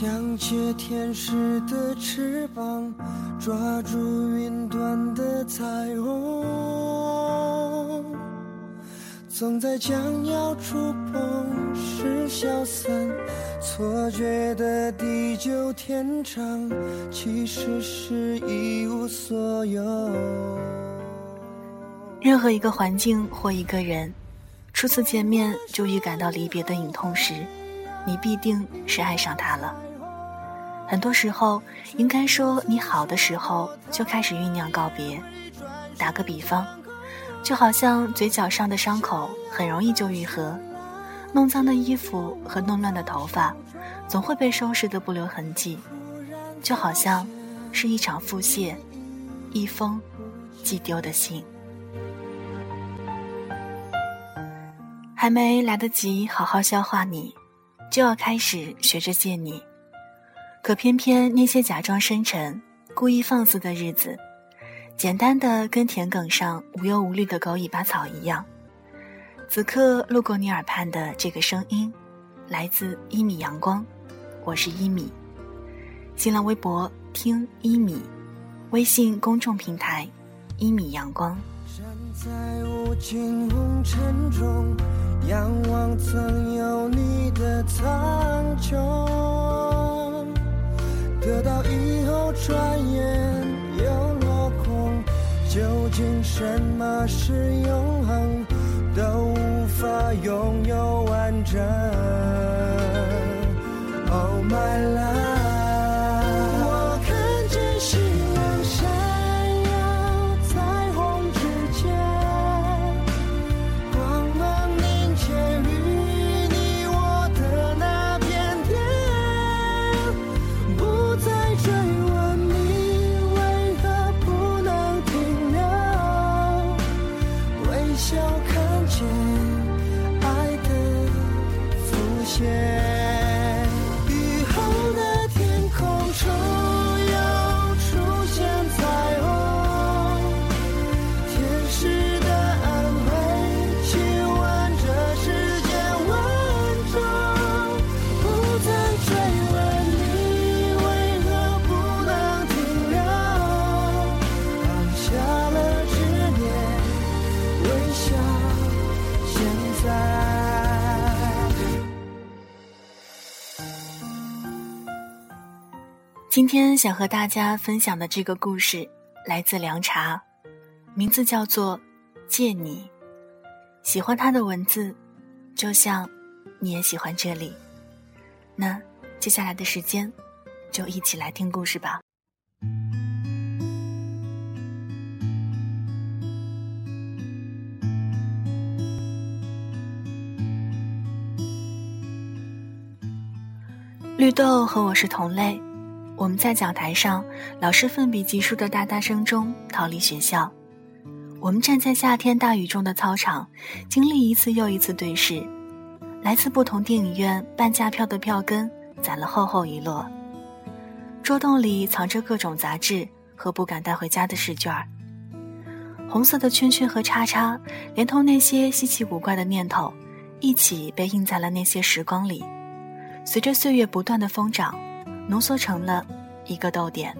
想借天使的翅膀，抓住云端的彩虹，总在将要触碰时消散，错觉的地久天长，其实是一无所有。任何一个环境或一个人，初次见面就预感到离别的隐痛时。你必定是爱上他了。很多时候，应该说你好的时候就开始酝酿告别。打个比方，就好像嘴角上的伤口很容易就愈合，弄脏的衣服和弄乱的头发，总会被收拾的不留痕迹。就好像是一场腹泻，一封寄丢的信，还没来得及好好消化你。就要开始学着见你，可偏偏那些假装深沉、故意放肆的日子，简单的跟田埂上无忧无虑的狗尾巴草一样。此刻路过你耳畔的这个声音，来自一米阳光，我是一米。新浪微博听一米，微信公众平台一米阳光。站在无尽红尘中。仰望曾有你的苍穹，得到以后转眼又落空。究竟什么是永恒？都无法拥有完整。Oh my love。今天想和大家分享的这个故事来自凉茶，名字叫做《借你》。喜欢他的文字，就像你也喜欢这里。那接下来的时间，就一起来听故事吧。绿豆和我是同类。我们在讲台上，老师奋笔疾书的哒哒声中逃离学校。我们站在夏天大雨中的操场，经历一次又一次对视。来自不同电影院半价票的票根攒了厚厚一摞。桌洞里藏着各种杂志和不敢带回家的试卷儿。红色的圈圈和叉叉，连同那些稀奇古怪的念头，一起被印在了那些时光里。随着岁月不断的疯长。浓缩成了一个逗点。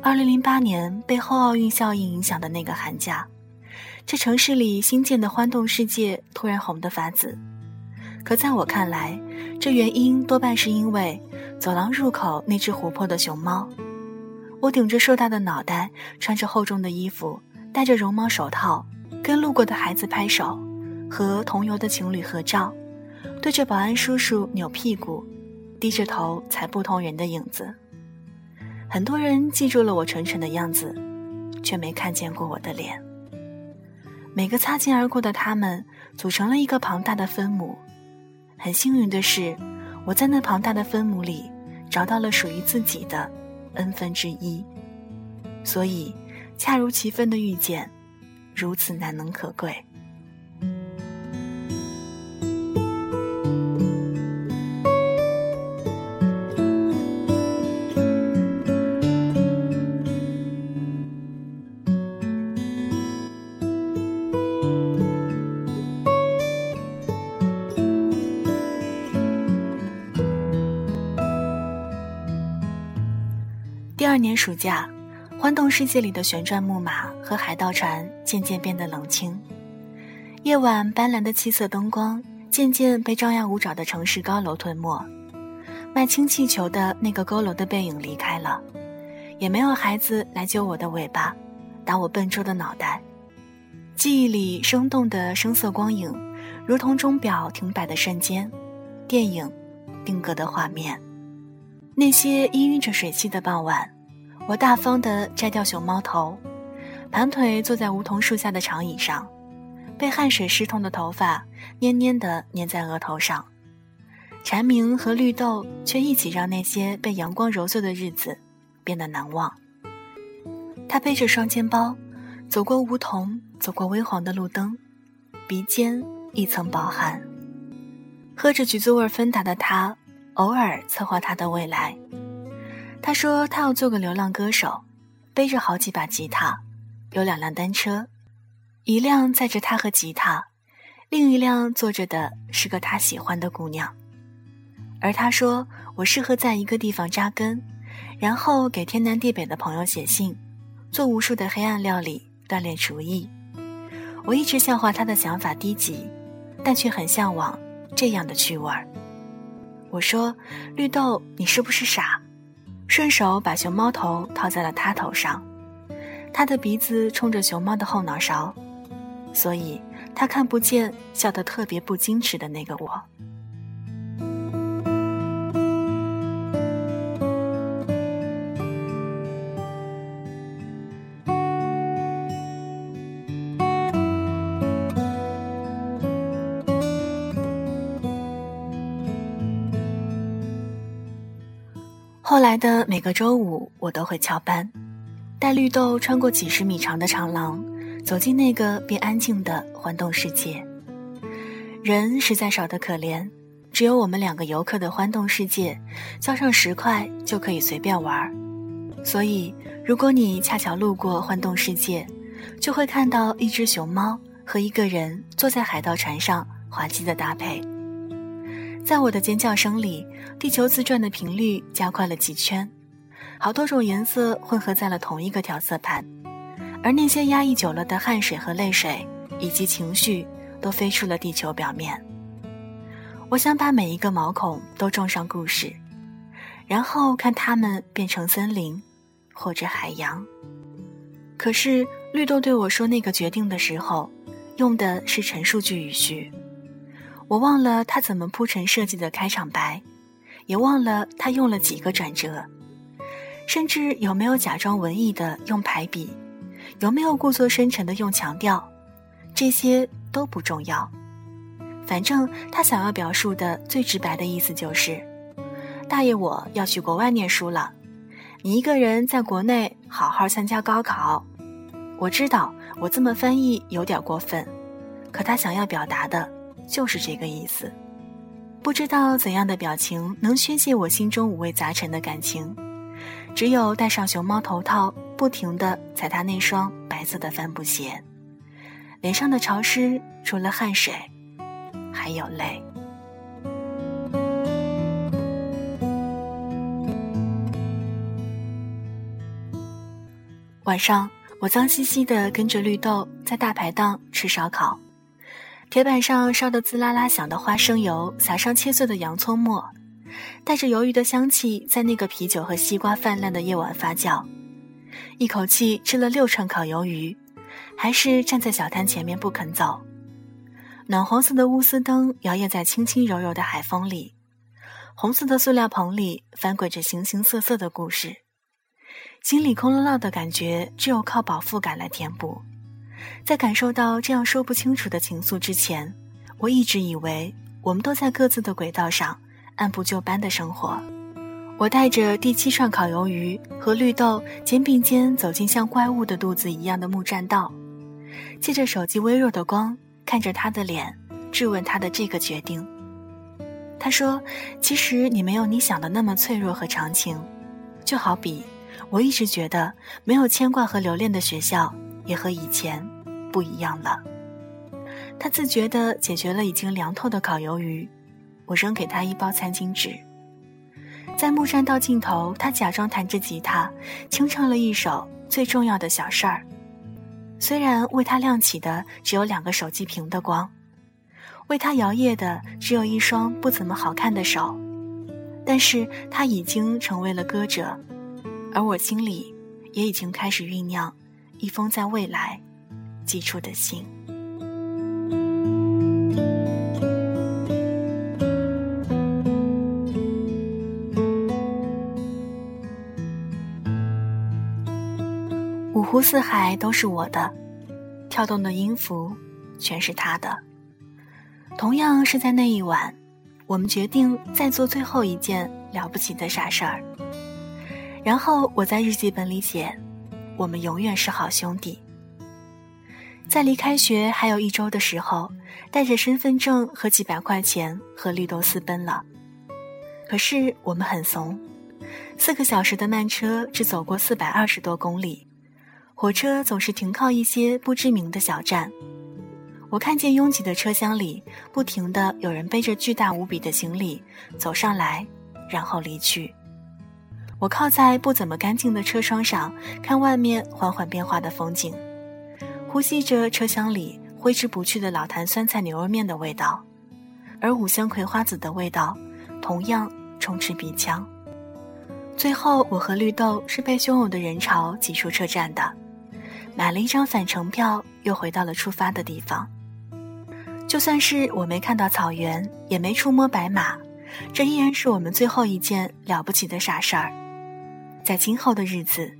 二零零八年被后奥运效应影响的那个寒假，这城市里新建的欢动世界突然红得发紫。可在我看来，这原因多半是因为走廊入口那只活泼的熊猫。我顶着硕大的脑袋，穿着厚重的衣服，戴着绒毛手套，跟路过的孩子拍手，和同游的情侣合照，对着保安叔叔扭屁股，低着头踩不同人的影子。很多人记住了我蠢蠢的样子，却没看见过我的脸。每个擦肩而过的他们，组成了一个庞大的分母。很幸运的是，我在那庞大的分母里，找到了属于自己的。n 分之一，所以恰如其分的遇见，如此难能可贵。二年暑假，欢动世界里的旋转木马和海盗船渐渐变得冷清，夜晚斑斓的七色灯光渐渐被张牙舞爪的城市高楼吞没。卖氢气球的那个佝偻的背影离开了，也没有孩子来揪我的尾巴，打我笨拙的脑袋。记忆里生动的声色光影，如同钟表停摆的瞬间，电影定格的画面。那些氤氲着水汽的傍晚，我大方地摘掉熊猫头，盘腿坐在梧桐树下的长椅上，被汗水湿透的头发黏黏地粘在额头上。蝉鸣和绿豆却一起让那些被阳光揉碎的日子变得难忘。他背着双肩包，走过梧桐，走过微黄的路灯，鼻尖一层薄汗。喝着橘子味芬达的他。偶尔策划他的未来。他说他要做个流浪歌手，背着好几把吉他，有两辆单车，一辆载着他和吉他，另一辆坐着的是个他喜欢的姑娘。而他说我适合在一个地方扎根，然后给天南地北的朋友写信，做无数的黑暗料理，锻炼厨艺。我一直笑话他的想法低级，但却很向往这样的趣味儿。我说：“绿豆，你是不是傻？”顺手把熊猫头套在了他头上，他的鼻子冲着熊猫的后脑勺，所以他看不见笑得特别不矜持的那个我。来的每个周五，我都会翘班，带绿豆穿过几十米长的长廊，走进那个变安静的环动世界。人实在少得可怜，只有我们两个游客的欢动世界，交上十块就可以随便玩。所以，如果你恰巧路过欢动世界，就会看到一只熊猫和一个人坐在海盗船上滑稽的搭配。在我的尖叫声里，地球自转的频率加快了几圈，好多种颜色混合在了同一个调色盘，而那些压抑久了的汗水和泪水以及情绪都飞出了地球表面。我想把每一个毛孔都种上故事，然后看它们变成森林，或者海洋。可是绿豆对我说那个决定的时候，用的是陈述句语序。我忘了他怎么铺陈设计的开场白，也忘了他用了几个转折，甚至有没有假装文艺的用排比，有没有故作深沉的用强调，这些都不重要。反正他想要表述的最直白的意思就是：大爷，我要去国外念书了，你一个人在国内好好参加高考。我知道我这么翻译有点过分，可他想要表达的。就是这个意思，不知道怎样的表情能宣泄我心中五味杂陈的感情，只有戴上熊猫头套，不停地踩他那双白色的帆布鞋，脸上的潮湿除了汗水，还有泪。晚上，我脏兮兮的跟着绿豆在大排档吃烧烤，铁板上烧得滋啦啦响的花生油撒上切碎的洋葱末，带着鱿鱼的香气在那个啤酒和西瓜泛滥的夜晚发酵。一口气吃了六串烤鱿鱼，还是站在小摊前面不肯走。暖黄色的钨丝灯摇曳在轻轻柔柔的海风里，红色的塑料棚里翻滚着形形色色的故事。心里空落落的感觉，只有靠饱腹感来填补。在感受到这样说不清楚的情愫之前，我一直以为我们都在各自的轨道上按部就班的生活。我带着第七串烤鱿鱼和绿豆肩并肩走进像怪物的肚子一样的木栈道，借着手机微弱的光，看着他的脸，质问他的这个决定。他说：“其实你没有你想的那么脆弱和长情，就好比……”我一直觉得没有牵挂和留恋的学校也和以前不一样了。他自觉地解决了已经凉透的烤鱿鱼，我扔给他一包餐巾纸。在木栈道尽头，他假装弹着吉他，轻唱了一首最重要的小事儿。虽然为他亮起的只有两个手机屏的光，为他摇曳的只有一双不怎么好看的手，但是他已经成为了歌者。而我心里，也已经开始酝酿一封在未来寄出的信。五湖四海都是我的，跳动的音符全是他的。同样是在那一晚，我们决定再做最后一件了不起的傻事儿。然后我在日记本里写：“我们永远是好兄弟。”在离开学还有一周的时候，带着身份证和几百块钱和绿豆私奔了。可是我们很怂，四个小时的慢车只走过四百二十多公里，火车总是停靠一些不知名的小站。我看见拥挤的车厢里，不停的有人背着巨大无比的行李走上来，然后离去。我靠在不怎么干净的车窗上，看外面缓缓变化的风景，呼吸着车厢里挥之不去的老坛酸菜牛肉面的味道，而五香葵花籽的味道同样充斥鼻腔。最后，我和绿豆是被汹涌的人潮挤出车站的，买了一张返程票，又回到了出发的地方。就算是我没看到草原，也没触摸白马，这依然是我们最后一件了不起的傻事儿。在今后的日子，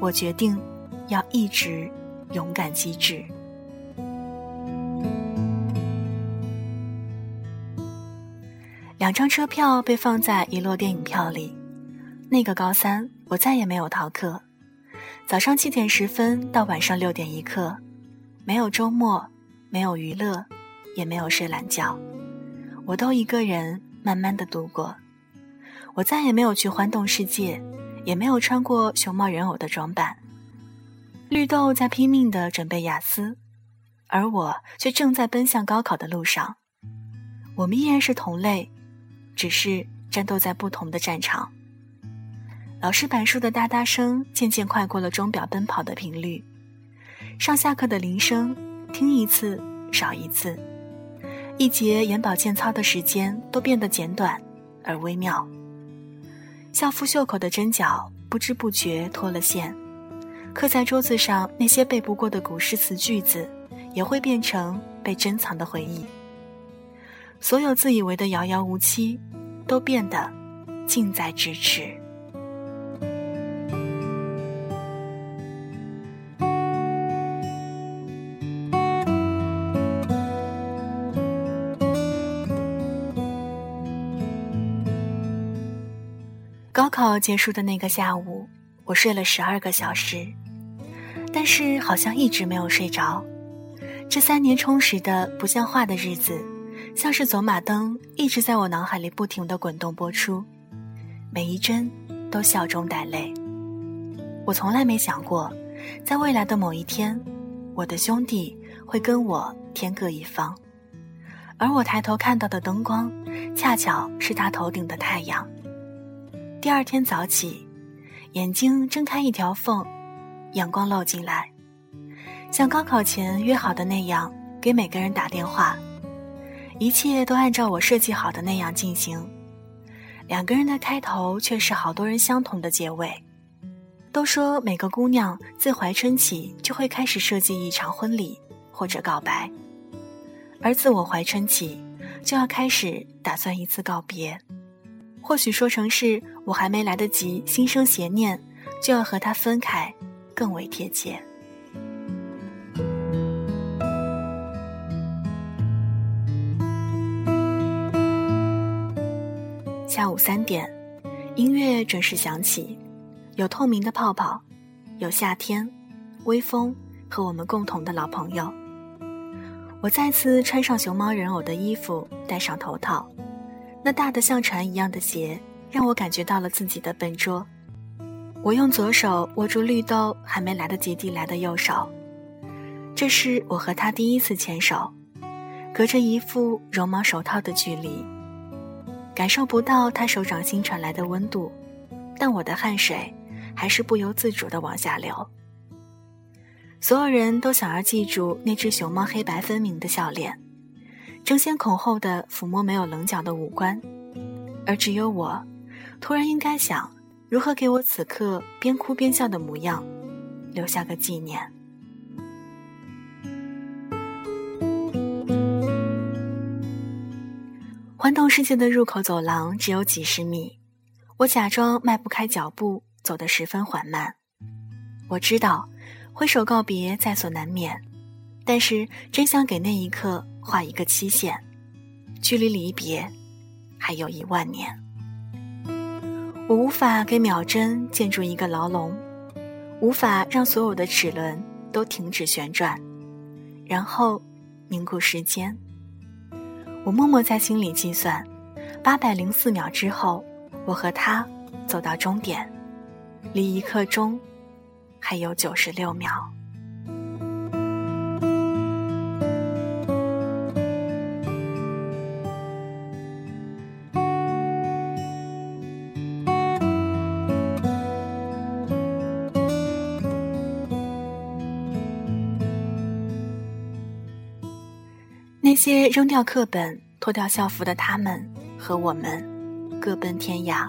我决定要一直勇敢机智。两张车票被放在一摞电影票里。那个高三，我再也没有逃课。早上七点十分到晚上六点一刻，没有周末，没有娱乐，也没有睡懒觉，我都一个人慢慢的度过。我再也没有去欢动世界。也没有穿过熊猫人偶的装扮。绿豆在拼命的准备雅思，而我却正在奔向高考的路上。我们依然是同类，只是战斗在不同的战场。老师板书的哒哒声渐渐快过了钟表奔跑的频率。上下课的铃声，听一次少一次，一节眼保健操的时间都变得简短而微妙。校服袖口的针脚不知不觉脱了线，刻在桌子上那些背不过的古诗词句子，也会变成被珍藏的回忆。所有自以为的遥遥无期，都变得近在咫尺。高考结束的那个下午，我睡了十二个小时，但是好像一直没有睡着。这三年充实的不像话的日子，像是走马灯，一直在我脑海里不停的滚动播出，每一帧都笑中带泪。我从来没想过，在未来的某一天，我的兄弟会跟我天各一方，而我抬头看到的灯光，恰巧是他头顶的太阳。第二天早起，眼睛睁开一条缝，阳光漏进来，像高考前约好的那样，给每个人打电话，一切都按照我设计好的那样进行。两个人的开头却是好多人相同的结尾。都说每个姑娘自怀春起就会开始设计一场婚礼或者告白，而自我怀春起就要开始打算一次告别。或许说成是我还没来得及心生邪念，就要和他分开，更为贴切。下午三点，音乐准时响起，有透明的泡泡，有夏天，微风和我们共同的老朋友。我再次穿上熊猫人偶的衣服，戴上头套，那大的像船一样的鞋让我感觉到了自己的笨拙。我用左手握住绿豆还没来得及递来的右手，这是我和他第一次牵手，隔着一副绒毛手套的距离。感受不到他手掌心传来的温度，但我的汗水还是不由自主的往下流。所有人都想要记住那只熊猫黑白分明的笑脸，争先恐后的抚摸没有棱角的五官，而只有我，突然应该想如何给我此刻边哭边笑的模样留下个纪念。环动世界的入口走廊只有几十米，我假装迈不开脚步，走得十分缓慢。我知道，挥手告别在所难免，但是真想给那一刻画一个期限，距离离别还有一万年。我无法给秒针建筑一个牢笼，无法让所有的齿轮都停止旋转，然后凝固时间。我默默在心里计算，八百零四秒之后，我和他走到终点，离一刻钟还有九十六秒。那些扔掉课本、脱掉校服的他们和我们，各奔天涯。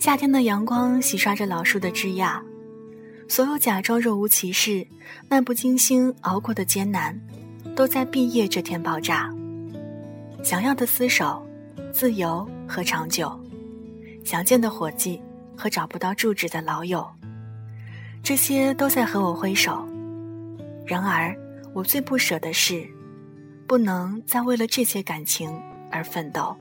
夏天的阳光洗刷着老树的枝桠，所有假装若无其事、漫不经心熬过的艰难，都在毕业这天爆炸。想要的厮守、自由和长久，想见的伙计和找不到住址的老友，这些都在和我挥手。然而，我最不舍的是。不能再为了这些感情而奋斗。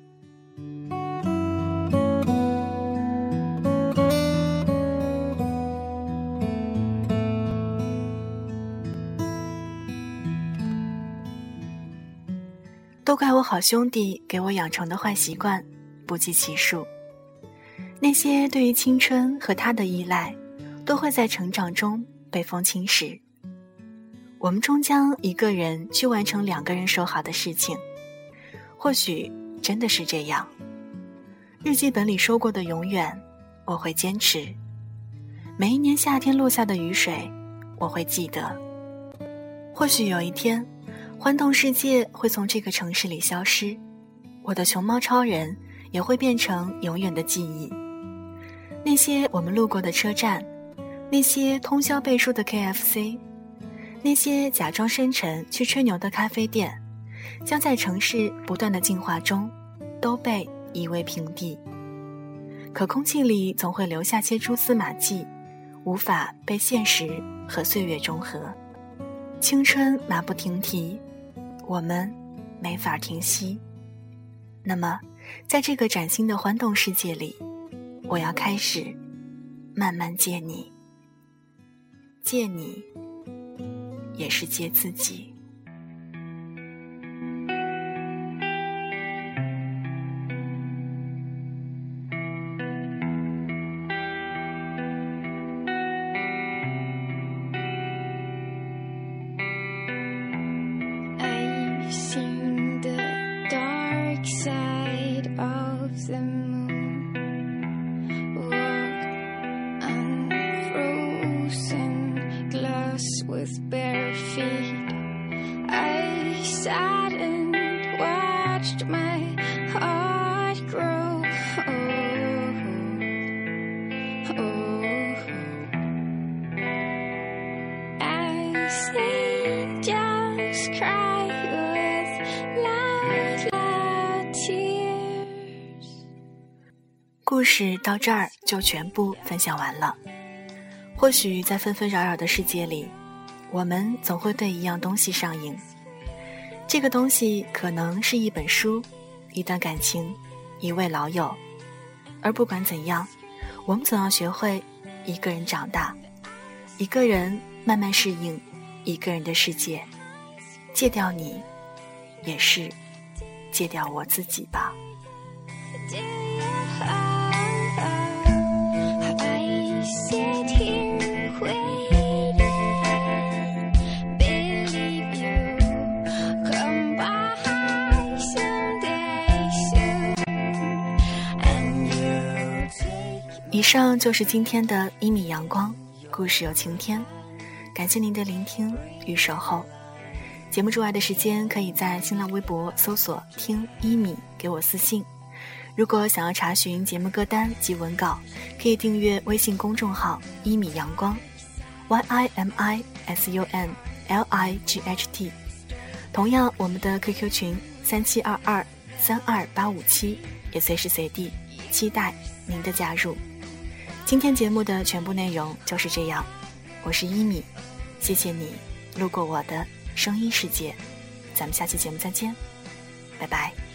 都怪我好兄弟给我养成的坏习惯，不计其数。那些对于青春和他的依赖，都会在成长中被风侵蚀。我们终将一个人去完成两个人说好的事情，或许真的是这样。日记本里说过的永远，我会坚持。每一年夏天落下的雨水，我会记得。或许有一天，欢动世界会从这个城市里消失，我的熊猫超人也会变成永远的记忆。那些我们路过的车站，那些通宵背书的 KFC。那些假装深沉去吹牛的咖啡店，将在城市不断的进化中，都被夷为平地。可空气里总会留下些蛛丝马迹，无法被现实和岁月中和。青春马不停蹄，我们没法停息。那么，在这个崭新的欢动世界里，我要开始慢慢借你，借你。也是接自己。故事到这儿就全部分享完了。或许在纷纷扰扰的世界里，我们总会对一样东西上瘾。这个东西可能是一本书、一段感情、一位老友，而不管怎样，我们总要学会一个人长大，一个人慢慢适应一个人的世界。戒掉你，也是戒掉我自己吧。以上就是今天的一米阳光故事有晴天，感谢您的聆听与守候。节目之外的时间，可以在新浪微博搜索“听一米”给我私信。如果想要查询节目歌单及文稿，可以订阅微信公众号“一米阳光 ”（Y I M I S U N L I G H T）。同样，我们的 QQ 群三七二二三二八五七也随时随地期待您的加入。今天节目的全部内容就是这样，我是一米，谢谢你路过我的声音世界，咱们下期节目再见，拜拜。